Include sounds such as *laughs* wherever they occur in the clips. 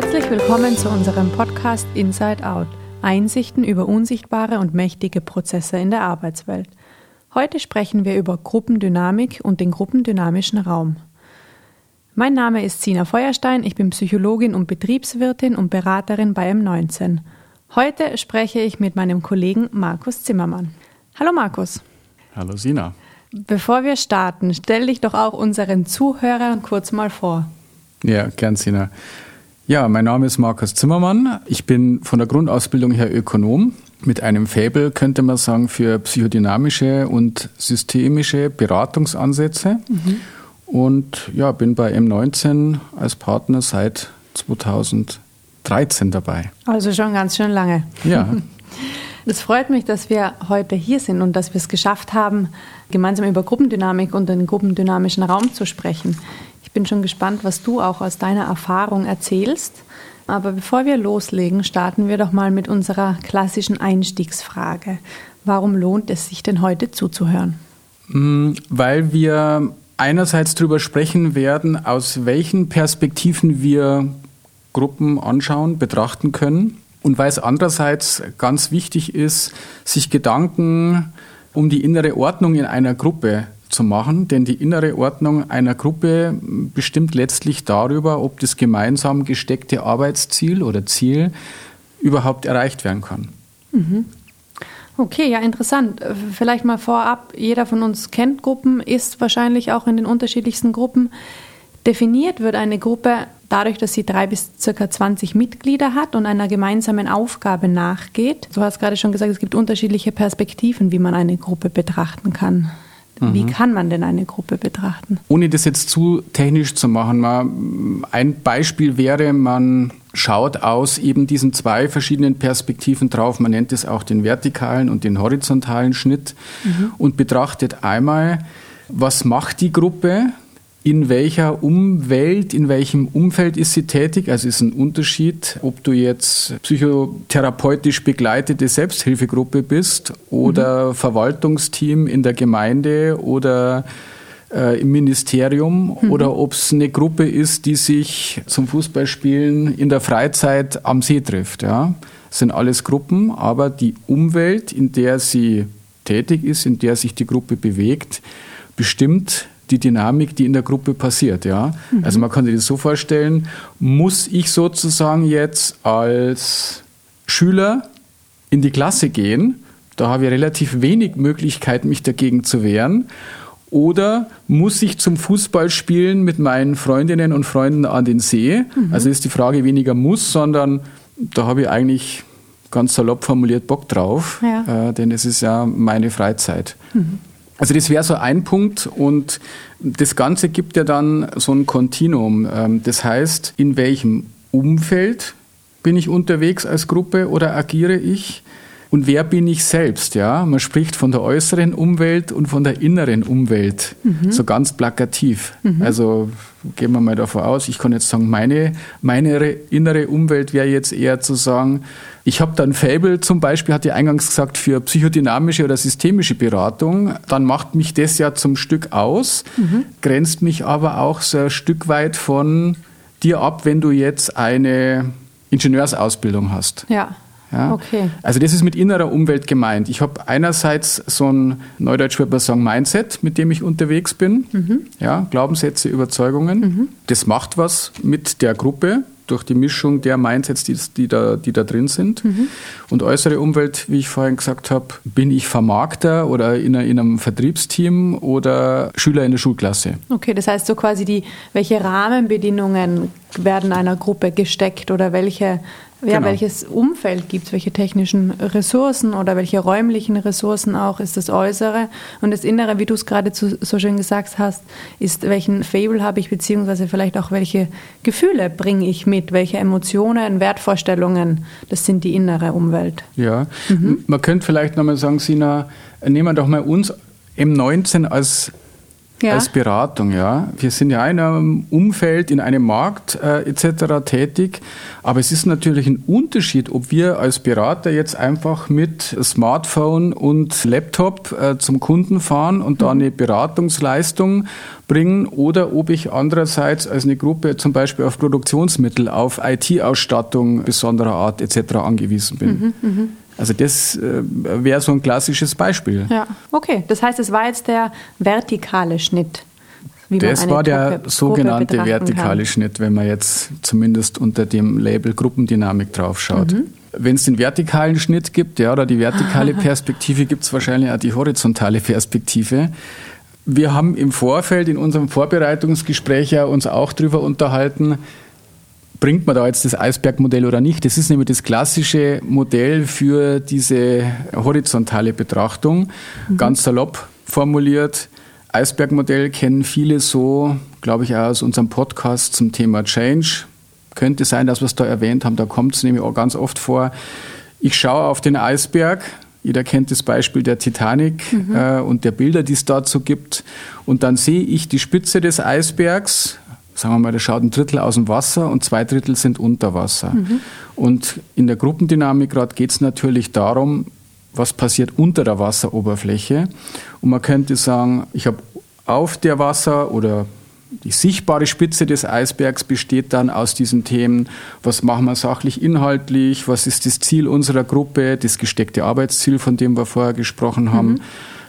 Herzlich willkommen zu unserem Podcast Inside Out. Einsichten über unsichtbare und mächtige Prozesse in der Arbeitswelt. Heute sprechen wir über Gruppendynamik und den gruppendynamischen Raum. Mein Name ist Sina Feuerstein, ich bin Psychologin und Betriebswirtin und Beraterin bei M19. Heute spreche ich mit meinem Kollegen Markus Zimmermann. Hallo Markus. Hallo Sina. Bevor wir starten, stell dich doch auch unseren Zuhörern kurz mal vor. Ja, gern Sina. Ja, mein Name ist Markus Zimmermann. Ich bin von der Grundausbildung her Ökonom mit einem Faible, könnte man sagen, für psychodynamische und systemische Beratungsansätze. Mhm und ja, bin bei M19 als Partner seit 2013 dabei. Also schon ganz schön lange. Ja. *laughs* Es freut mich, dass wir heute hier sind und dass wir es geschafft haben, gemeinsam über Gruppendynamik und den gruppendynamischen Raum zu sprechen. Ich bin schon gespannt, was du auch aus deiner Erfahrung erzählst. Aber bevor wir loslegen, starten wir doch mal mit unserer klassischen Einstiegsfrage. Warum lohnt es sich denn heute zuzuhören? Mm, weil wir einerseits darüber sprechen werden, aus welchen Perspektiven wir Gruppen anschauen, betrachten können. Und weil es andererseits ganz wichtig ist, sich Gedanken um die innere Ordnung in einer Gruppe zu machen, denn die innere Ordnung einer Gruppe bestimmt letztlich darüber, ob das gemeinsam gesteckte Arbeitsziel oder Ziel überhaupt erreicht werden kann. Mhm. Okay, ja, interessant. Vielleicht mal vorab, jeder von uns kennt Gruppen, ist wahrscheinlich auch in den unterschiedlichsten Gruppen. Definiert wird eine Gruppe dadurch, dass sie drei bis circa 20 Mitglieder hat und einer gemeinsamen Aufgabe nachgeht. Du hast gerade schon gesagt, es gibt unterschiedliche Perspektiven, wie man eine Gruppe betrachten kann. Wie mhm. kann man denn eine Gruppe betrachten? Ohne das jetzt zu technisch zu machen, mal ein Beispiel wäre, man schaut aus eben diesen zwei verschiedenen Perspektiven drauf. Man nennt es auch den vertikalen und den horizontalen Schnitt mhm. und betrachtet einmal, was macht die Gruppe, in welcher Umwelt, in welchem Umfeld ist sie tätig. Also ist ein Unterschied, ob du jetzt psychotherapeutisch begleitete Selbsthilfegruppe bist oder mhm. Verwaltungsteam in der Gemeinde oder äh, im Ministerium mhm. oder ob es eine Gruppe ist, die sich zum Fußballspielen in der Freizeit am See trifft. Ja. Das sind alles Gruppen, aber die Umwelt, in der sie tätig ist, in der sich die Gruppe bewegt, bestimmt die Dynamik, die in der Gruppe passiert. Ja? Mhm. Also man kann sich das so vorstellen, muss ich sozusagen jetzt als Schüler in die Klasse gehen, da habe ich relativ wenig Möglichkeit, mich dagegen zu wehren. Oder muss ich zum Fußballspielen mit meinen Freundinnen und Freunden an den See? Mhm. Also ist die Frage weniger muss, sondern da habe ich eigentlich ganz salopp formuliert Bock drauf, ja. äh, denn es ist ja meine Freizeit. Mhm. Also das wäre so ein Punkt und das Ganze gibt ja dann so ein Kontinuum. Ähm, das heißt, in welchem Umfeld bin ich unterwegs als Gruppe oder agiere ich? Und wer bin ich selbst? Ja, man spricht von der äußeren Umwelt und von der inneren Umwelt, mhm. so ganz plakativ. Mhm. Also gehen wir mal davon aus, ich kann jetzt sagen, meine, meine innere Umwelt wäre jetzt eher zu sagen, ich habe dann Fable zum Beispiel, hatte ich eingangs gesagt, für psychodynamische oder systemische Beratung. Dann macht mich das ja zum Stück aus, mhm. grenzt mich aber auch so ein Stück weit von dir ab, wenn du jetzt eine Ingenieursausbildung hast. Ja. Ja? Okay. Also das ist mit innerer Umwelt gemeint. Ich habe einerseits so ein, Neudeutsch würde man sagen, Mindset, mit dem ich unterwegs bin. Mhm. Ja, Glaubenssätze, Überzeugungen. Mhm. Das macht was mit der Gruppe durch die Mischung der Mindsets, die, die, da, die da drin sind. Mhm. Und äußere Umwelt, wie ich vorhin gesagt habe, bin ich Vermarkter oder in, in, einem Vertriebsteam oder Schüler in der Schulklasse. Okay, das heißt so quasi die, welche Rahmenbedingungen werden einer Gruppe gesteckt oder welche ja, genau. welches Umfeld gibt es, welche technischen Ressourcen oder welche räumlichen Ressourcen auch ist das Äußere und das Innere, wie du es gerade so schön gesagt hast, ist, welchen Fable habe ich, beziehungsweise vielleicht auch welche Gefühle bringe ich mit, welche Emotionen, Wertvorstellungen, das sind die innere Umwelt. Ja, mhm. man könnte vielleicht nochmal sagen, Sina, nehmen wir doch mal uns M19 als ja. als Beratung, ja. Wir sind ja in einem Umfeld, in einem Markt äh, etc. tätig, aber es ist natürlich ein Unterschied, ob wir als Berater jetzt einfach mit Smartphone und Laptop äh, zum Kunden fahren und mhm. da eine Beratungsleistung bringen oder ob ich andererseits als eine Gruppe zum Beispiel auf Produktionsmittel, auf IT-Ausstattung besonderer Art etc. angewiesen bin. Mhm, mh. Also das äh, wäre so ein klassisches Beispiel. Ja, okay. Das heißt, es war jetzt der vertikale Schnitt. das war der Gruppe, sogenannte Gruppe vertikale kann. Schnitt, wenn man jetzt zumindest unter dem Label Gruppendynamik draufschaut. Mhm. Wenn es den vertikalen Schnitt gibt, ja, oder die vertikale *laughs* Perspektive, gibt es wahrscheinlich auch die horizontale Perspektive. Wir haben im Vorfeld in unserem Vorbereitungsgespräch ja uns auch darüber unterhalten, bringt man da jetzt das Eisbergmodell oder nicht? Das ist nämlich das klassische Modell für diese horizontale Betrachtung. Mhm. Ganz salopp formuliert. Eisbergmodell kennen viele so, glaube ich, aus unserem Podcast zum Thema Change. Könnte sein, dass wir es da erwähnt haben, da kommt es nämlich auch ganz oft vor. Ich schaue auf den Eisberg, jeder kennt das Beispiel der Titanic mhm. äh, und der Bilder, die es dazu gibt. Und dann sehe ich die Spitze des Eisbergs, sagen wir mal, da schaut ein Drittel aus dem Wasser und zwei Drittel sind unter Wasser. Mhm. Und in der Gruppendynamik gerade geht es natürlich darum, was passiert unter der Wasseroberfläche. Und man könnte sagen, ich habe auf der Wasser oder die sichtbare Spitze des Eisbergs besteht dann aus diesen Themen, was machen wir sachlich inhaltlich, was ist das Ziel unserer Gruppe, das gesteckte Arbeitsziel, von dem wir vorher gesprochen haben. Mhm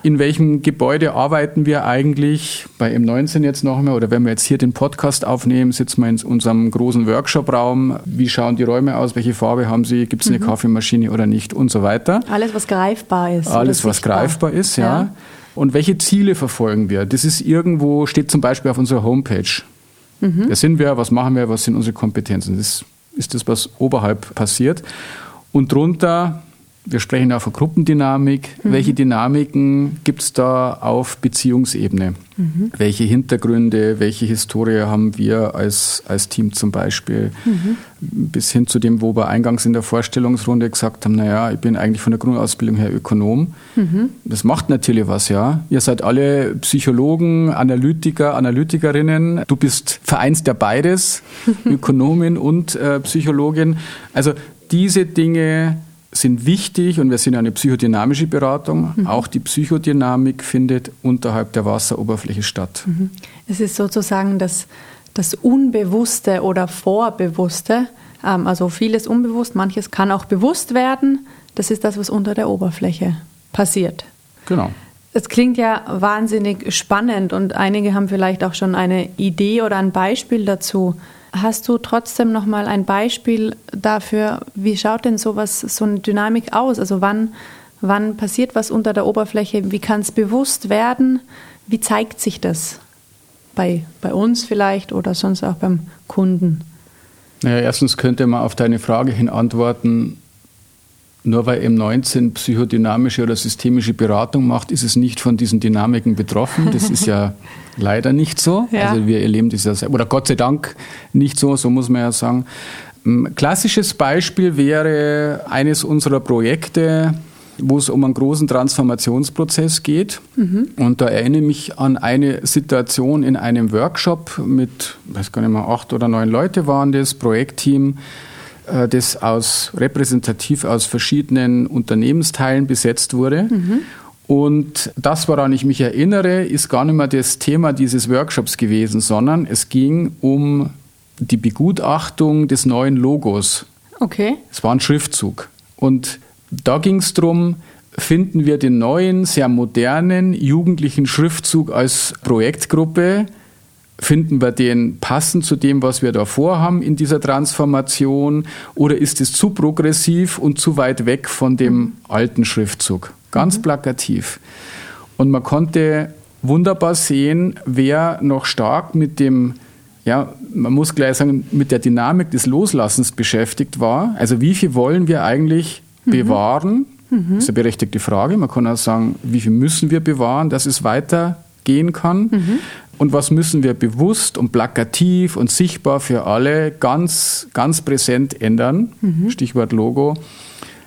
in welchem Gebäude arbeiten wir eigentlich bei M19 jetzt noch mehr oder wenn wir jetzt hier den Podcast aufnehmen, sitzen wir in unserem großen Workshop-Raum. Wie schauen die Räume aus? Welche Farbe haben sie? Gibt es eine mhm. Kaffeemaschine oder nicht? Und so weiter. Alles, was greifbar ist. Alles, was greifbar ist, ja. ja. Und welche Ziele verfolgen wir? Das ist irgendwo, steht zum Beispiel auf unserer Homepage. Mhm. Wer sind wir? Was machen wir? Was sind unsere Kompetenzen? Das ist das, was oberhalb passiert. Und drunter wir sprechen auch von Gruppendynamik. Mhm. Welche Dynamiken gibt es da auf Beziehungsebene? Mhm. Welche Hintergründe, welche Historie haben wir als, als Team zum Beispiel? Mhm. Bis hin zu dem, wo wir eingangs in der Vorstellungsrunde gesagt haben, naja, ich bin eigentlich von der Grundausbildung her Ökonom. Mhm. Das macht natürlich was, ja. Ihr seid alle Psychologen, Analytiker, Analytikerinnen. Du bist vereinst ja beides, *laughs* Ökonomin und äh, Psychologin. Also diese Dinge sind wichtig und wir sind eine psychodynamische Beratung. Mhm. Auch die Psychodynamik findet unterhalb der Wasseroberfläche statt. Mhm. Es ist sozusagen das, das Unbewusste oder Vorbewusste, ähm, also vieles unbewusst, manches kann auch bewusst werden. Das ist das, was unter der Oberfläche passiert. Genau. Es klingt ja wahnsinnig spannend und einige haben vielleicht auch schon eine Idee oder ein Beispiel dazu. Hast du trotzdem noch mal ein Beispiel dafür, wie schaut denn sowas, so eine Dynamik aus? Also wann, wann passiert was unter der Oberfläche? Wie kann es bewusst werden? Wie zeigt sich das bei, bei uns vielleicht oder sonst auch beim Kunden? Naja, erstens könnte man auf deine Frage hin antworten, nur weil M19 psychodynamische oder systemische Beratung macht, ist es nicht von diesen Dynamiken betroffen. Das ist ja *laughs* leider nicht so. Ja. Also wir erleben das ja, oder Gott sei Dank nicht so, so muss man ja sagen. Ein klassisches Beispiel wäre eines unserer Projekte, wo es um einen großen Transformationsprozess geht. Mhm. Und da erinnere ich mich an eine Situation in einem Workshop mit, weiß gar nicht mehr, acht oder neun Leute waren das, Projektteam das aus repräsentativ aus verschiedenen Unternehmensteilen besetzt wurde. Mhm. Und das, woran ich mich erinnere, ist gar nicht mehr das Thema dieses Workshops gewesen, sondern es ging um die Begutachtung des neuen Logos. Okay. Es war ein Schriftzug. Und da ging es darum, finden wir den neuen, sehr modernen, jugendlichen Schriftzug als Projektgruppe Finden wir den passend zu dem, was wir da vorhaben in dieser Transformation? Oder ist es zu progressiv und zu weit weg von dem alten Schriftzug? Ganz mhm. plakativ. Und man konnte wunderbar sehen, wer noch stark mit dem, ja, man muss gleich sagen, mit der Dynamik des Loslassens beschäftigt war. Also wie viel wollen wir eigentlich mhm. bewahren? Mhm. Das ist eine berechtigte Frage. Man kann auch sagen, wie viel müssen wir bewahren, dass es weitergehen kann. Mhm. Und was müssen wir bewusst und plakativ und sichtbar für alle ganz, ganz präsent ändern? Mhm. Stichwort Logo,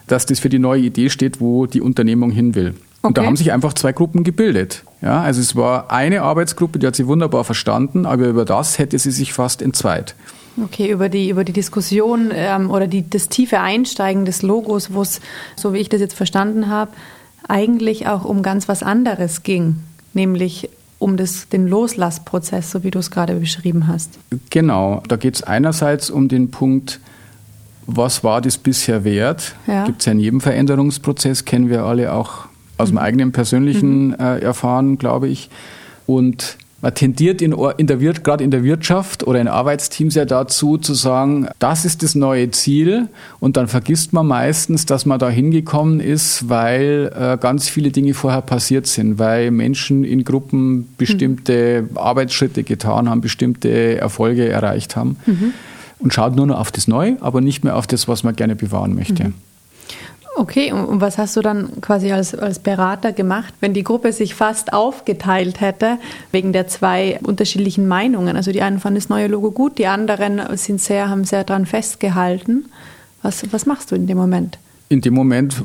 dass das für die neue Idee steht, wo die Unternehmung hin will. Und da haben sich einfach zwei Gruppen gebildet. Ja, also es war eine Arbeitsgruppe, die hat sie wunderbar verstanden, aber über das hätte sie sich fast entzweit. Okay, über die, über die Diskussion ähm, oder die, das tiefe Einsteigen des Logos, wo es, so wie ich das jetzt verstanden habe, eigentlich auch um ganz was anderes ging, nämlich um das, den Loslassprozess, so wie du es gerade beschrieben hast. Genau, da geht es einerseits um den Punkt, was war das bisher wert? Ja. Gibt es ja in jedem Veränderungsprozess, kennen wir alle auch aus mhm. dem eigenen persönlichen mhm. äh, Erfahren, glaube ich. Und man tendiert in, in der Wir gerade in der Wirtschaft oder in Arbeitsteams ja dazu zu sagen, das ist das neue Ziel und dann vergisst man meistens, dass man da hingekommen ist, weil äh, ganz viele Dinge vorher passiert sind, weil Menschen in Gruppen bestimmte mhm. Arbeitsschritte getan haben, bestimmte Erfolge erreicht haben mhm. und schaut nur noch auf das Neue, aber nicht mehr auf das, was man gerne bewahren möchte. Mhm. Okay, und was hast du dann quasi als, als Berater gemacht, wenn die Gruppe sich fast aufgeteilt hätte, wegen der zwei unterschiedlichen Meinungen? Also die einen fanden das neue Logo gut, die anderen sind sehr, haben sehr daran festgehalten. Was, was machst du in dem Moment? In dem Moment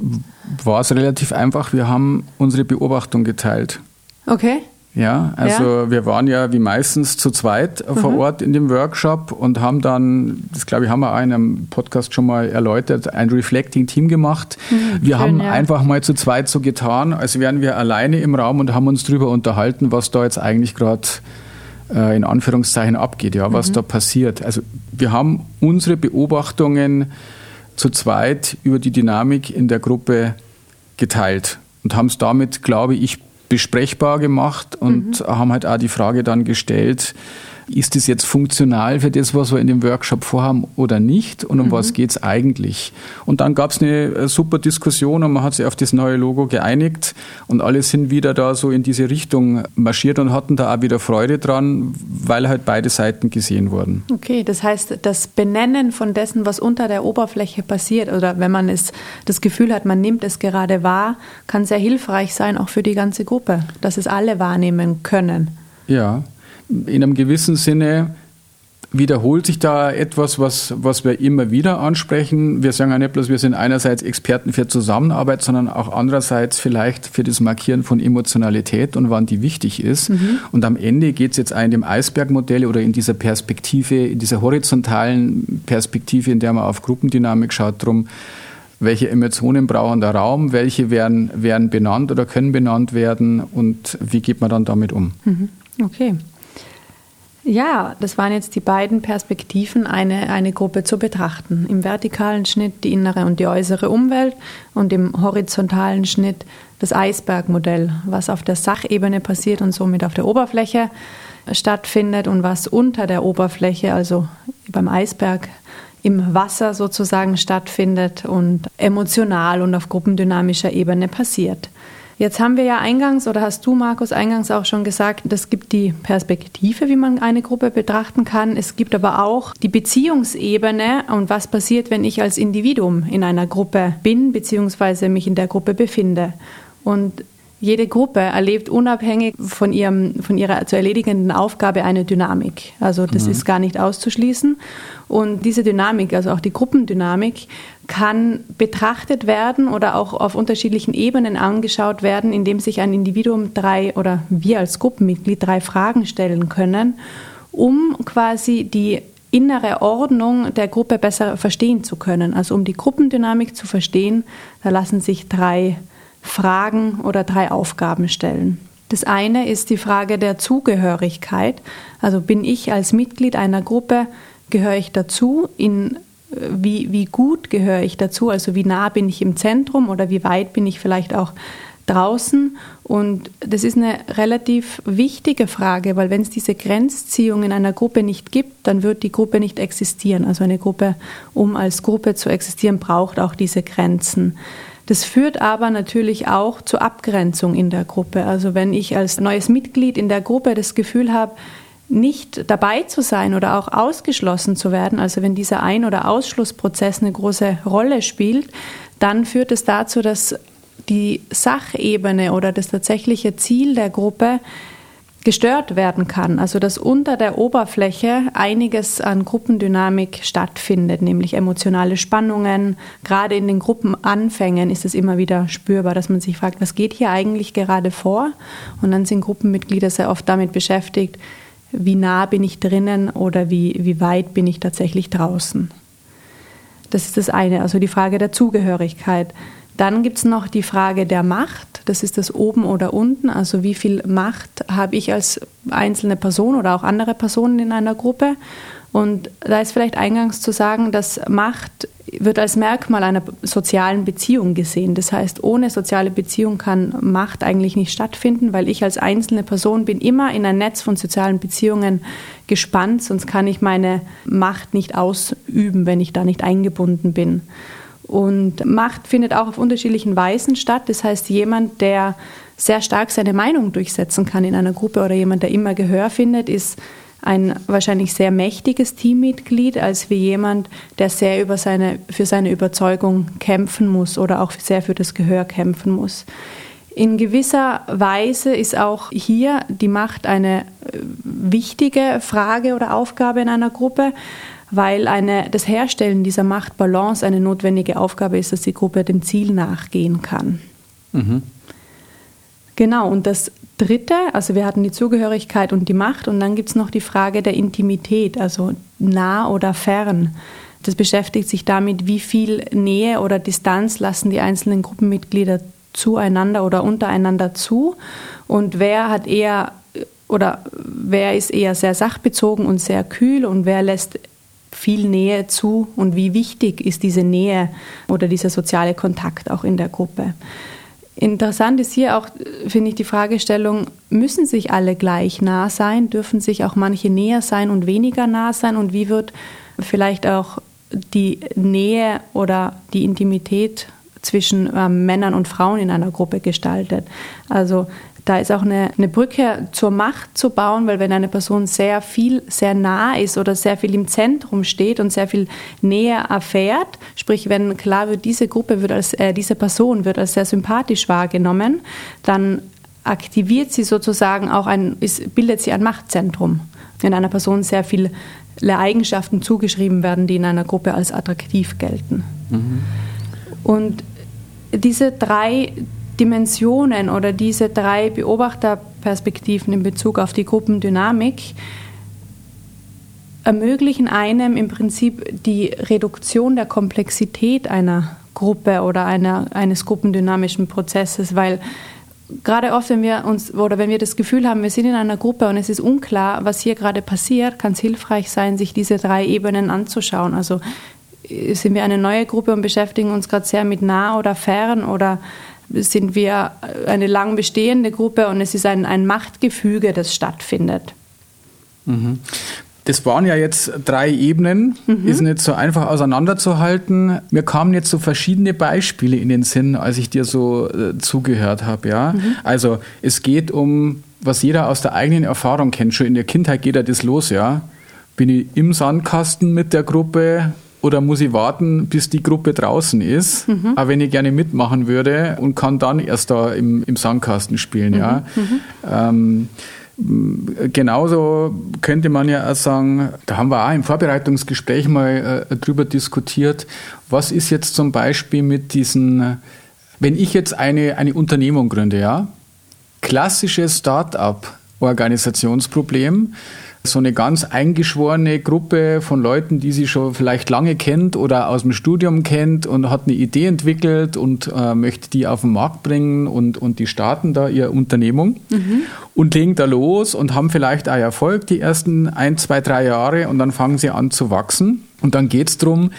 war es relativ einfach. Wir haben unsere Beobachtung geteilt. Okay. Ja, also ja. wir waren ja wie meistens zu zweit mhm. vor Ort in dem Workshop und haben dann, das glaube ich, haben wir auch in einem Podcast schon mal erläutert, ein Reflecting-Team gemacht. Mhm, wir schön, haben ja. einfach mal zu zweit so getan, als wären wir alleine im Raum und haben uns darüber unterhalten, was da jetzt eigentlich gerade äh, in Anführungszeichen abgeht, ja, was mhm. da passiert. Also wir haben unsere Beobachtungen zu zweit über die Dynamik in der Gruppe geteilt und haben es damit, glaube ich, besprechbar gemacht und mhm. haben halt auch die Frage dann gestellt, ist das jetzt funktional für das, was wir in dem Workshop vorhaben oder nicht und um mhm. was geht es eigentlich? Und dann gab es eine äh, super Diskussion und man hat sich auf das neue Logo geeinigt und alle sind wieder da so in diese Richtung marschiert und hatten da auch wieder Freude dran, weil halt beide Seiten gesehen wurden. Okay, das heißt, das Benennen von dessen, was unter der Oberfläche passiert oder wenn man es das Gefühl hat, man nimmt es gerade wahr, kann sehr hilfreich sein, auch für die ganze Gruppe, dass es alle wahrnehmen können. Ja, in einem gewissen Sinne wiederholt sich da etwas, was, was wir immer wieder ansprechen. Wir sagen ja nicht bloß, wir sind einerseits Experten für Zusammenarbeit, sondern auch andererseits vielleicht für das Markieren von Emotionalität und wann die wichtig ist. Mhm. Und am Ende geht es jetzt in dem Eisbergmodell oder in dieser Perspektive, in dieser horizontalen Perspektive, in der man auf Gruppendynamik schaut, darum, welche Emotionen brauchen der Raum, welche werden, werden benannt oder können benannt werden und wie geht man dann damit um. Mhm. Okay. Ja, das waren jetzt die beiden Perspektiven, eine, eine Gruppe zu betrachten. Im vertikalen Schnitt die innere und die äußere Umwelt und im horizontalen Schnitt das Eisbergmodell, was auf der Sachebene passiert und somit auf der Oberfläche stattfindet und was unter der Oberfläche, also beim Eisberg im Wasser sozusagen stattfindet und emotional und auf gruppendynamischer Ebene passiert. Jetzt haben wir ja eingangs, oder hast du, Markus, eingangs auch schon gesagt, es gibt die Perspektive, wie man eine Gruppe betrachten kann. Es gibt aber auch die Beziehungsebene und was passiert, wenn ich als Individuum in einer Gruppe bin, beziehungsweise mich in der Gruppe befinde. Und jede Gruppe erlebt unabhängig von, ihrem, von ihrer zu erledigenden Aufgabe eine Dynamik. Also das mhm. ist gar nicht auszuschließen. Und diese Dynamik, also auch die Gruppendynamik, kann betrachtet werden oder auch auf unterschiedlichen Ebenen angeschaut werden, indem sich ein Individuum drei oder wir als Gruppenmitglied drei Fragen stellen können, um quasi die innere Ordnung der Gruppe besser verstehen zu können. Also um die Gruppendynamik zu verstehen, da lassen sich drei Fragen oder drei Aufgaben stellen. Das eine ist die Frage der Zugehörigkeit. Also bin ich als Mitglied einer Gruppe, gehöre ich dazu? In, äh, wie, wie gut gehöre ich dazu? Also wie nah bin ich im Zentrum oder wie weit bin ich vielleicht auch draußen? Und das ist eine relativ wichtige Frage, weil wenn es diese Grenzziehung in einer Gruppe nicht gibt, dann wird die Gruppe nicht existieren. Also eine Gruppe, um als Gruppe zu existieren, braucht auch diese Grenzen. Das führt aber natürlich auch zur Abgrenzung in der Gruppe. Also wenn ich als neues Mitglied in der Gruppe das Gefühl habe, nicht dabei zu sein oder auch ausgeschlossen zu werden, also wenn dieser Ein- oder Ausschlussprozess eine große Rolle spielt, dann führt es dazu, dass die Sachebene oder das tatsächliche Ziel der Gruppe gestört werden kann. Also dass unter der Oberfläche einiges an Gruppendynamik stattfindet, nämlich emotionale Spannungen. Gerade in den Gruppenanfängen ist es immer wieder spürbar, dass man sich fragt, was geht hier eigentlich gerade vor? Und dann sind Gruppenmitglieder sehr oft damit beschäftigt, wie nah bin ich drinnen oder wie, wie weit bin ich tatsächlich draußen. Das ist das eine, also die Frage der Zugehörigkeit. Dann gibt es noch die Frage der Macht. Das ist das oben oder unten. Also wie viel Macht habe ich als einzelne Person oder auch andere Personen in einer Gruppe? Und da ist vielleicht eingangs zu sagen, dass Macht wird als Merkmal einer sozialen Beziehung gesehen. Das heißt, ohne soziale Beziehung kann Macht eigentlich nicht stattfinden, weil ich als einzelne Person bin immer in ein Netz von sozialen Beziehungen gespannt, sonst kann ich meine Macht nicht ausüben, wenn ich da nicht eingebunden bin. Und Macht findet auch auf unterschiedlichen Weisen statt. Das heißt, jemand, der sehr stark seine Meinung durchsetzen kann in einer Gruppe oder jemand, der immer Gehör findet, ist ein wahrscheinlich sehr mächtiges Teammitglied, als wie jemand, der sehr über seine, für seine Überzeugung kämpfen muss oder auch sehr für das Gehör kämpfen muss. In gewisser Weise ist auch hier die Macht eine äh, wichtige Frage oder Aufgabe in einer Gruppe weil eine, das Herstellen dieser Machtbalance eine notwendige Aufgabe ist, dass die Gruppe dem Ziel nachgehen kann. Mhm. Genau, und das Dritte, also wir hatten die Zugehörigkeit und die Macht und dann gibt es noch die Frage der Intimität, also nah oder fern. Das beschäftigt sich damit, wie viel Nähe oder Distanz lassen die einzelnen Gruppenmitglieder zueinander oder untereinander zu und wer hat eher oder wer ist eher sehr sachbezogen und sehr kühl und wer lässt viel Nähe zu und wie wichtig ist diese Nähe oder dieser soziale Kontakt auch in der Gruppe. Interessant ist hier auch, finde ich, die Fragestellung, müssen sich alle gleich nah sein? Dürfen sich auch manche näher sein und weniger nah sein? Und wie wird vielleicht auch die Nähe oder die Intimität zwischen äh, Männern und Frauen in einer Gruppe gestaltet? Also da ist auch eine, eine Brücke zur Macht zu bauen, weil wenn eine Person sehr viel, sehr nah ist oder sehr viel im Zentrum steht und sehr viel näher erfährt, sprich wenn klar wird, diese Gruppe wird als, äh, diese Person wird als sehr sympathisch wahrgenommen, dann aktiviert sie sozusagen auch ein, ist, bildet sie ein Machtzentrum. Wenn einer Person sehr viele Eigenschaften zugeschrieben werden, die in einer Gruppe als attraktiv gelten. Mhm. Und diese drei Dimensionen oder diese drei Beobachterperspektiven in Bezug auf die Gruppendynamik ermöglichen einem im Prinzip die Reduktion der Komplexität einer Gruppe oder einer, eines gruppendynamischen Prozesses, weil gerade oft, wenn wir uns oder wenn wir das Gefühl haben, wir sind in einer Gruppe und es ist unklar, was hier gerade passiert, kann es hilfreich sein, sich diese drei Ebenen anzuschauen. Also sind wir eine neue Gruppe und beschäftigen uns gerade sehr mit nah oder fern oder sind wir eine lang bestehende Gruppe und es ist ein, ein Machtgefüge, das stattfindet. Mhm. Das waren ja jetzt drei Ebenen, mhm. ist nicht so einfach auseinanderzuhalten. Mir kamen jetzt so verschiedene Beispiele in den Sinn, als ich dir so äh, zugehört habe. Ja? Mhm. Also es geht um, was jeder aus der eigenen Erfahrung kennt. Schon in der Kindheit geht ja das los, ja. Bin ich im Sandkasten mit der Gruppe, oder muss ich warten, bis die Gruppe draußen ist, mhm. auch wenn ich gerne mitmachen würde und kann dann erst da im, im Sandkasten spielen. Mhm. Ja. Mhm. Ähm, genauso könnte man ja auch sagen, da haben wir auch im Vorbereitungsgespräch mal äh, drüber diskutiert, was ist jetzt zum Beispiel mit diesen, wenn ich jetzt eine, eine Unternehmung gründe, ja, klassisches Start-up-Organisationsproblem, so eine ganz eingeschworene Gruppe von Leuten, die sie schon vielleicht lange kennt oder aus dem Studium kennt und hat eine Idee entwickelt und äh, möchte die auf den Markt bringen und, und die starten da ihre Unternehmung mhm. und legen da los und haben vielleicht auch Erfolg die ersten ein, zwei, drei Jahre und dann fangen sie an zu wachsen. Und dann geht es darum,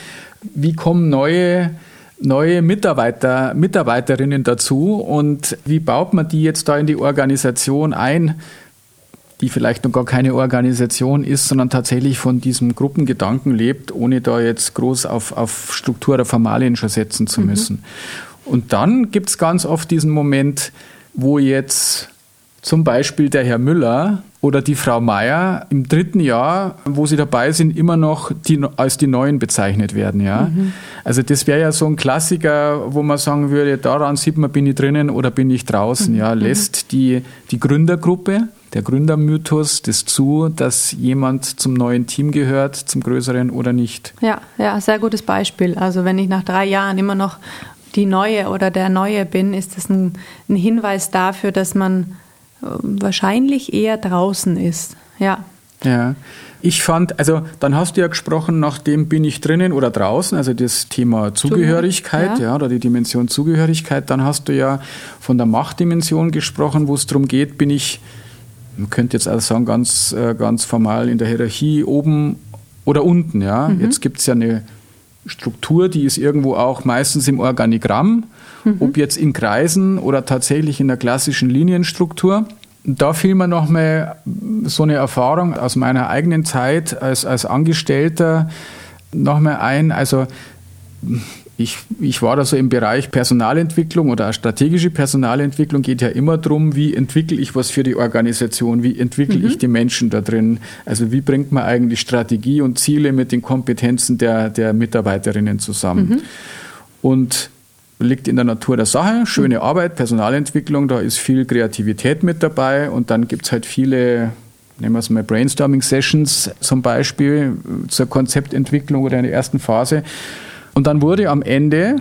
wie kommen neue neue Mitarbeiter, Mitarbeiterinnen dazu und wie baut man die jetzt da in die Organisation ein? Die vielleicht noch gar keine Organisation ist, sondern tatsächlich von diesem Gruppengedanken lebt, ohne da jetzt groß auf, auf Struktur oder Formalien schon setzen zu mhm. müssen. Und dann gibt es ganz oft diesen Moment, wo jetzt zum Beispiel der Herr Müller oder die Frau Meier im dritten Jahr, wo sie dabei sind, immer noch die, als die Neuen bezeichnet werden. Ja? Mhm. Also das wäre ja so ein Klassiker, wo man sagen würde, daran sieht man, bin ich drinnen oder bin ich draußen. Mhm. Ja? Lässt die, die Gründergruppe der Gründermythos das zu, dass jemand zum neuen Team gehört, zum größeren oder nicht? Ja, ja, sehr gutes Beispiel. Also wenn ich nach drei Jahren immer noch die Neue oder der Neue bin, ist das ein, ein Hinweis dafür, dass man äh, wahrscheinlich eher draußen ist. Ja. Ja. Ich fand, also dann hast du ja gesprochen, nachdem bin ich drinnen oder draußen, also das Thema Zugehörigkeit, ja. ja. oder die Dimension Zugehörigkeit. Dann hast du ja von der Machtdimension gesprochen, wo es darum geht, bin ich, man könnte jetzt auch sagen, ganz, äh, ganz formal in der Hierarchie oben oder unten. Ja. Mhm. Jetzt gibt es ja eine Struktur, die ist irgendwo auch meistens im Organigramm, mhm. ob jetzt in Kreisen oder tatsächlich in der klassischen Linienstruktur. Da fiel mir nochmal so eine Erfahrung aus meiner eigenen Zeit als, als Angestellter nochmal ein. Also ich, ich war da so im Bereich Personalentwicklung oder strategische Personalentwicklung geht ja immer darum, wie entwickle ich was für die Organisation, wie entwickle mhm. ich die Menschen da drin. Also wie bringt man eigentlich Strategie und Ziele mit den Kompetenzen der, der Mitarbeiterinnen zusammen. Mhm. Und liegt in der Natur der Sache. Schöne Arbeit, Personalentwicklung, da ist viel Kreativität mit dabei und dann gibt es halt viele, nehmen wir es mal Brainstorming-Sessions zum Beispiel zur Konzeptentwicklung oder in der ersten Phase. Und dann wurde am Ende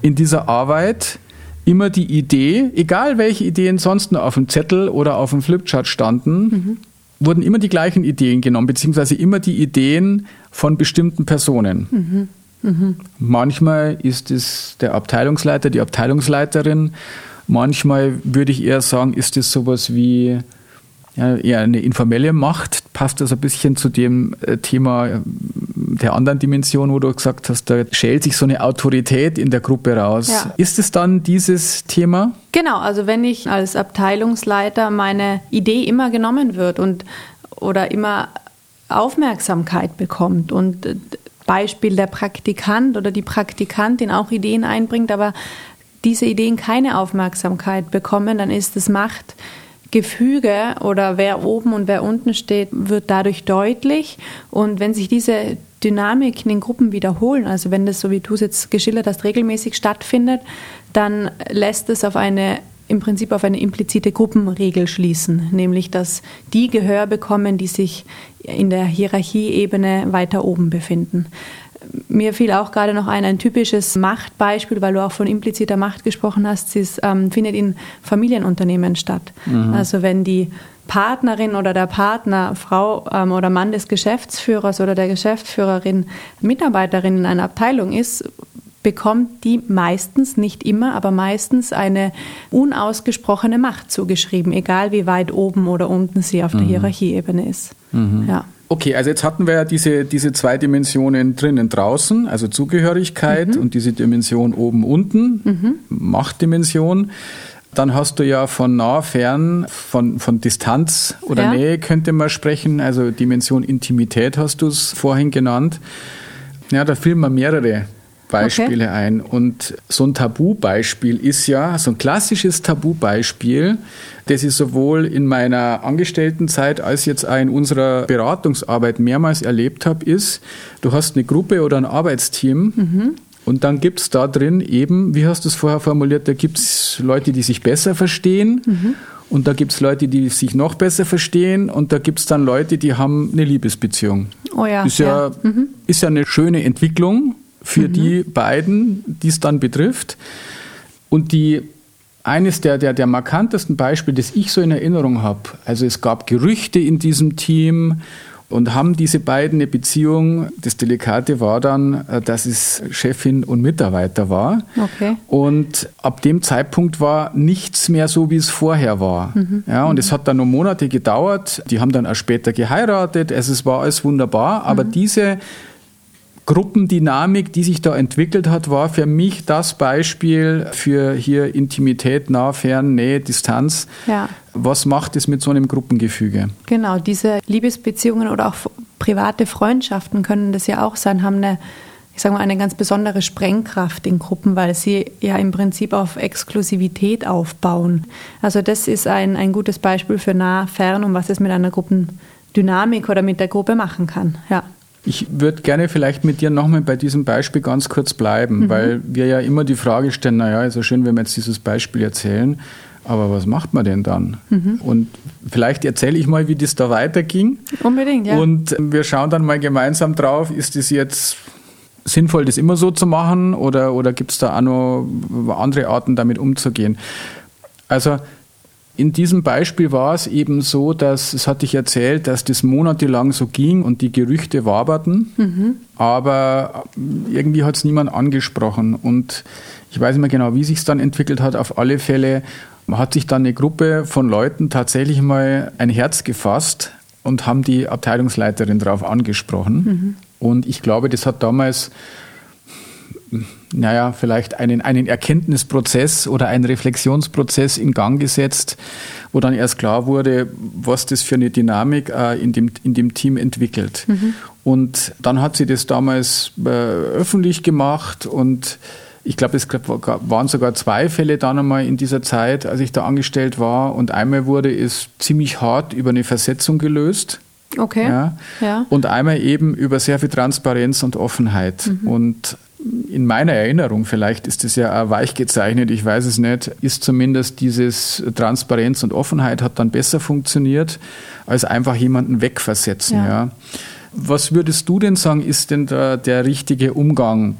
in dieser Arbeit immer die Idee, egal welche Ideen sonst noch auf dem Zettel oder auf dem Flipchart standen, mhm. wurden immer die gleichen Ideen genommen, beziehungsweise immer die Ideen von bestimmten Personen. Mhm. Mhm. Manchmal ist es der Abteilungsleiter, die Abteilungsleiterin. Manchmal würde ich eher sagen, ist es sowas wie ja, eher eine informelle Macht. Passt das ein bisschen zu dem äh, Thema äh, der anderen Dimension, wo du gesagt hast, da schält sich so eine Autorität in der Gruppe raus. Ja. Ist es dann dieses Thema? Genau, also wenn ich als Abteilungsleiter meine Idee immer genommen wird und oder immer Aufmerksamkeit bekommt und äh, Beispiel der Praktikant oder die Praktikantin auch Ideen einbringt, aber diese Ideen keine Aufmerksamkeit bekommen, dann ist das Machtgefüge oder wer oben und wer unten steht, wird dadurch deutlich. Und wenn sich diese Dynamik in den Gruppen wiederholen, also wenn das, so wie du es jetzt geschildert hast, regelmäßig stattfindet, dann lässt es auf eine im Prinzip auf eine implizite Gruppenregel schließen, nämlich dass die Gehör bekommen, die sich in der Hierarchieebene weiter oben befinden. Mir fiel auch gerade noch ein, ein typisches Machtbeispiel, weil du auch von impliziter Macht gesprochen hast, ist, ähm, findet in Familienunternehmen statt. Mhm. Also wenn die Partnerin oder der Partner, Frau ähm, oder Mann des Geschäftsführers oder der Geschäftsführerin Mitarbeiterin in einer Abteilung ist, bekommt die meistens, nicht immer, aber meistens eine unausgesprochene Macht zugeschrieben, egal wie weit oben oder unten sie auf der mhm. Hierarchieebene ist. Mhm. Ja. Okay, also jetzt hatten wir ja diese, diese zwei Dimensionen drinnen draußen, also Zugehörigkeit mhm. und diese Dimension oben unten, mhm. Machtdimension. Dann hast du ja von nah, fern, von, von Distanz oder ja. Nähe könnte man sprechen, also Dimension Intimität hast du es vorhin genannt. Ja, da fielen mir mehrere Beispiele okay. ein. Und so ein Tabubeispiel ist ja, so ein klassisches Tabubeispiel, das ich sowohl in meiner Angestelltenzeit als jetzt auch in unserer Beratungsarbeit mehrmals erlebt habe, ist, du hast eine Gruppe oder ein Arbeitsteam mhm. und dann gibt es da drin eben, wie hast du es vorher formuliert, da gibt es Leute, die sich besser verstehen. Mhm. Und da gibt es Leute, die sich noch besser verstehen und da gibt es dann Leute, die haben eine Liebesbeziehung. Oh ja. Ist ja, ja. Mhm. Ist ja eine schöne Entwicklung, für mhm. die beiden, die es dann betrifft. Und die eines der, der, der markantesten Beispiele, das ich so in Erinnerung habe, also es gab Gerüchte in diesem Team und haben diese beiden eine Beziehung. Das Delikate war dann, äh, dass es Chefin und Mitarbeiter war. Okay. Und ab dem Zeitpunkt war nichts mehr so, wie es vorher war. Mhm. Ja, und mhm. es hat dann noch Monate gedauert. Die haben dann auch später geheiratet. Also es war alles wunderbar. Aber mhm. diese Gruppendynamik, die sich da entwickelt hat, war für mich das Beispiel für hier Intimität, nah, fern, Nähe, Distanz. Ja. Was macht es mit so einem Gruppengefüge? Genau, diese Liebesbeziehungen oder auch private Freundschaften können das ja auch sein, haben eine ich sage mal, eine ganz besondere Sprengkraft in Gruppen, weil sie ja im Prinzip auf Exklusivität aufbauen. Also das ist ein, ein gutes Beispiel für nah, fern und was es mit einer Gruppendynamik oder mit der Gruppe machen kann. Ja. Ich würde gerne vielleicht mit dir nochmal bei diesem Beispiel ganz kurz bleiben, mhm. weil wir ja immer die Frage stellen, naja, ist ja schön, wenn wir jetzt dieses Beispiel erzählen. Aber was macht man denn dann? Mhm. Und vielleicht erzähle ich mal, wie das da weiterging. Unbedingt, ja. Und wir schauen dann mal gemeinsam drauf, ist das jetzt sinnvoll, das immer so zu machen oder, oder gibt es da auch noch andere Arten, damit umzugehen? Also in diesem Beispiel war es eben so, dass, das hatte ich erzählt, dass das monatelang so ging und die Gerüchte waberten, mhm. aber irgendwie hat es niemand angesprochen. Und ich weiß nicht mehr genau, wie sich es dann entwickelt hat. Auf alle Fälle hat sich dann eine Gruppe von Leuten tatsächlich mal ein Herz gefasst und haben die Abteilungsleiterin darauf angesprochen. Mhm. Und ich glaube, das hat damals naja, vielleicht einen, einen Erkenntnisprozess oder einen Reflexionsprozess in Gang gesetzt, wo dann erst klar wurde, was das für eine Dynamik äh, in, dem, in dem Team entwickelt. Mhm. Und dann hat sie das damals äh, öffentlich gemacht und ich glaube, es waren sogar zwei Fälle dann einmal in dieser Zeit, als ich da angestellt war. Und einmal wurde es ziemlich hart über eine Versetzung gelöst. Okay. Ja. ja. Und einmal eben über sehr viel Transparenz und Offenheit. Mhm. Und in meiner Erinnerung, vielleicht ist es ja auch weich gezeichnet, ich weiß es nicht, ist zumindest dieses Transparenz und Offenheit hat dann besser funktioniert, als einfach jemanden wegversetzen. Ja. ja. Was würdest du denn sagen, ist denn da der richtige Umgang?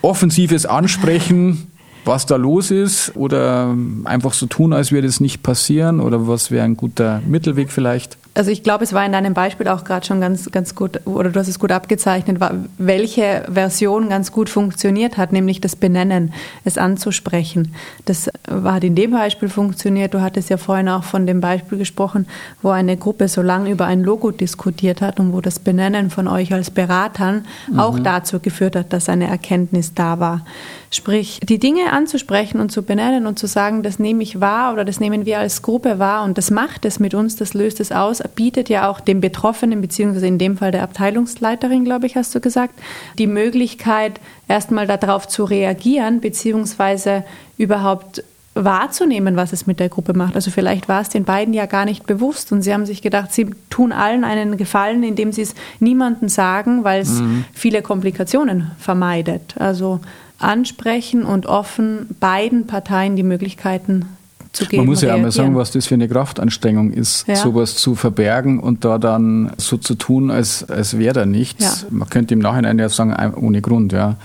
Offensives Ansprechen, was da los ist, oder einfach so tun, als würde es nicht passieren, oder was wäre ein guter Mittelweg vielleicht? Also ich glaube, es war in deinem Beispiel auch gerade schon ganz, ganz gut, oder du hast es gut abgezeichnet, welche Version ganz gut funktioniert hat, nämlich das Benennen, es anzusprechen. Das hat in dem Beispiel funktioniert. Du hattest ja vorhin auch von dem Beispiel gesprochen, wo eine Gruppe so lange über ein Logo diskutiert hat und wo das Benennen von euch als Beratern mhm. auch dazu geführt hat, dass eine Erkenntnis da war. Sprich, die Dinge anzusprechen und zu benennen und zu sagen, das nehme ich wahr oder das nehmen wir als Gruppe wahr und das macht es mit uns, das löst es aus, bietet ja auch dem Betroffenen, beziehungsweise in dem Fall der Abteilungsleiterin, glaube ich, hast du gesagt, die Möglichkeit, erstmal darauf zu reagieren, beziehungsweise überhaupt wahrzunehmen, was es mit der Gruppe macht. Also vielleicht war es den beiden ja gar nicht bewusst und sie haben sich gedacht, sie tun allen einen Gefallen, indem sie es niemandem sagen, weil es mhm. viele Komplikationen vermeidet. Also ansprechen und offen beiden Parteien die Möglichkeiten zu geben. Man muss ja einmal sagen, was das für eine Kraftanstrengung ist, ja. sowas zu verbergen und da dann so zu tun, als, als wäre da nichts. Ja. Man könnte im Nachhinein ja sagen, ohne Grund, ja.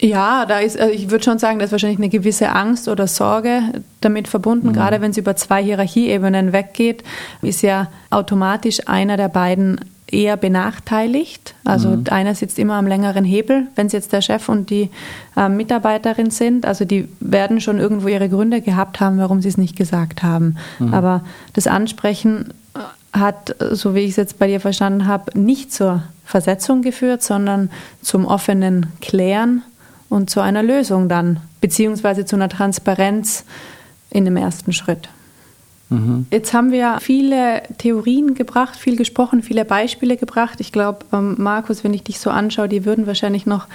Ja, da ist, also ich würde schon sagen, da ist wahrscheinlich eine gewisse Angst oder Sorge damit verbunden. Mhm. Gerade wenn es über zwei Hierarchieebenen weggeht, ist ja automatisch einer der beiden eher benachteiligt. Also mhm. einer sitzt immer am längeren Hebel, wenn es jetzt der Chef und die äh, Mitarbeiterin sind. Also die werden schon irgendwo ihre Gründe gehabt haben, warum sie es nicht gesagt haben. Mhm. Aber das Ansprechen hat, so wie ich es jetzt bei dir verstanden habe, nicht zur Versetzung geführt, sondern zum offenen Klären und zu einer Lösung dann, beziehungsweise zu einer Transparenz in dem ersten Schritt. Mhm. Jetzt haben wir viele Theorien gebracht, viel gesprochen, viele Beispiele gebracht. Ich glaube, ähm, Markus, wenn ich dich so anschaue, die würden wahrscheinlich noch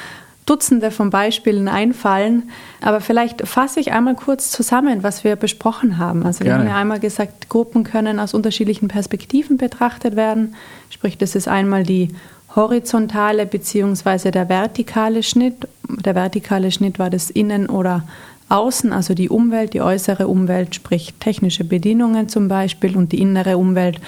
Dutzende von Beispielen einfallen. Aber vielleicht fasse ich einmal kurz zusammen, was wir besprochen haben. Also Gerne. wir haben ja einmal gesagt, Gruppen können aus unterschiedlichen Perspektiven betrachtet werden. Sprich, das ist einmal die horizontale bzw. der vertikale Schnitt. Der vertikale Schnitt war das Innen- oder Außen, also die Umwelt, die äußere Umwelt, sprich technische Bedienungen zum Beispiel und die innere Umwelt,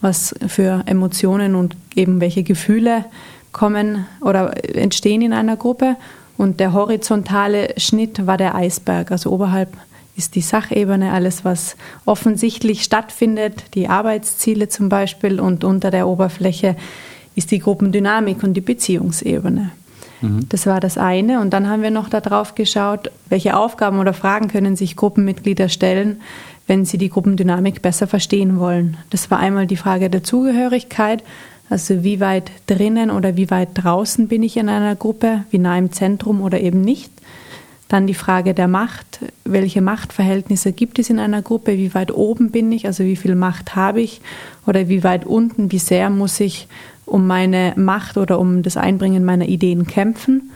was für Emotionen und eben welche Gefühle kommen oder entstehen in einer Gruppe. Und der horizontale Schnitt war der Eisberg, also oberhalb ist die Sachebene, alles, was offensichtlich stattfindet, die Arbeitsziele zum Beispiel, und unter der Oberfläche ist die Gruppendynamik und die Beziehungsebene. Mhm. Das war das eine. Und dann haben wir noch darauf geschaut, welche Aufgaben oder Fragen können sich Gruppenmitglieder stellen, wenn sie die Gruppendynamik besser verstehen wollen. Das war einmal die Frage der Zugehörigkeit, also wie weit drinnen oder wie weit draußen bin ich in einer Gruppe, wie nah im Zentrum oder eben nicht. Dann die Frage der Macht, welche Machtverhältnisse gibt es in einer Gruppe, wie weit oben bin ich, also wie viel Macht habe ich oder wie weit unten, wie sehr muss ich um meine Macht oder um das Einbringen meiner Ideen kämpfen.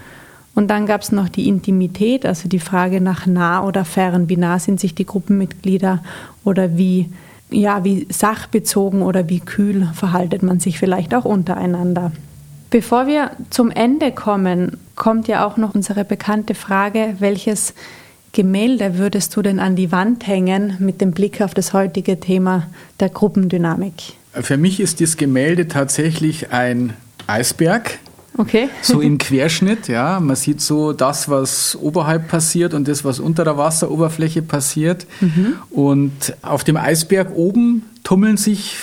Und dann gab es noch die Intimität, also die Frage nach nah oder fern. Wie nah sind sich die Gruppenmitglieder oder wie, ja, wie sachbezogen oder wie kühl verhaltet man sich vielleicht auch untereinander. Bevor wir zum Ende kommen, kommt ja auch noch unsere bekannte Frage, welches Gemälde würdest du denn an die Wand hängen mit dem Blick auf das heutige Thema der Gruppendynamik? Für mich ist das Gemälde tatsächlich ein Eisberg. Okay. So im *laughs* Querschnitt, ja. Man sieht so das, was oberhalb passiert und das, was unter der Wasseroberfläche passiert. Mhm. Und auf dem Eisberg oben tummeln sich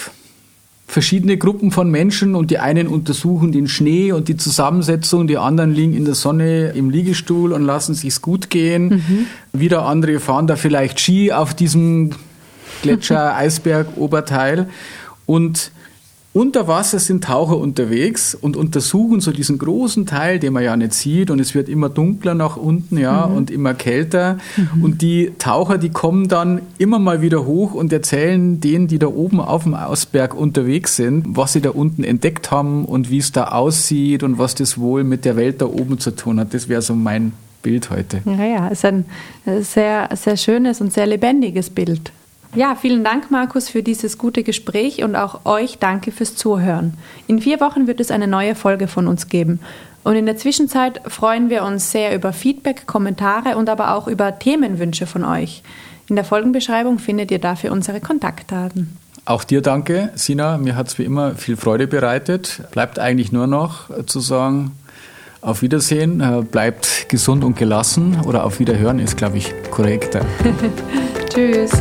verschiedene Gruppen von Menschen und die einen untersuchen den Schnee und die Zusammensetzung, die anderen liegen in der Sonne im Liegestuhl und lassen sich's gut gehen. Mhm. Wieder andere fahren da vielleicht Ski auf diesem Gletscher, Eisberg, Oberteil. Und unter Wasser sind Taucher unterwegs und untersuchen so diesen großen Teil, den man ja nicht sieht und es wird immer dunkler nach unten, ja, mhm. und immer kälter. Mhm. Und die Taucher, die kommen dann immer mal wieder hoch und erzählen denen, die da oben auf dem Ausberg unterwegs sind, was sie da unten entdeckt haben und wie es da aussieht und was das wohl mit der Welt da oben zu tun hat. Das wäre so mein Bild heute. Ja, ja, es ist ein sehr, sehr schönes und sehr lebendiges Bild. Ja, vielen Dank, Markus, für dieses gute Gespräch und auch euch danke fürs Zuhören. In vier Wochen wird es eine neue Folge von uns geben. Und in der Zwischenzeit freuen wir uns sehr über Feedback, Kommentare und aber auch über Themenwünsche von euch. In der Folgenbeschreibung findet ihr dafür unsere Kontaktdaten. Auch dir danke, Sina. Mir hat es wie immer viel Freude bereitet. Bleibt eigentlich nur noch zu sagen, auf Wiedersehen, äh, bleibt gesund und gelassen oder auf Wiederhören ist, glaube ich, korrekter. *laughs* Tschüss.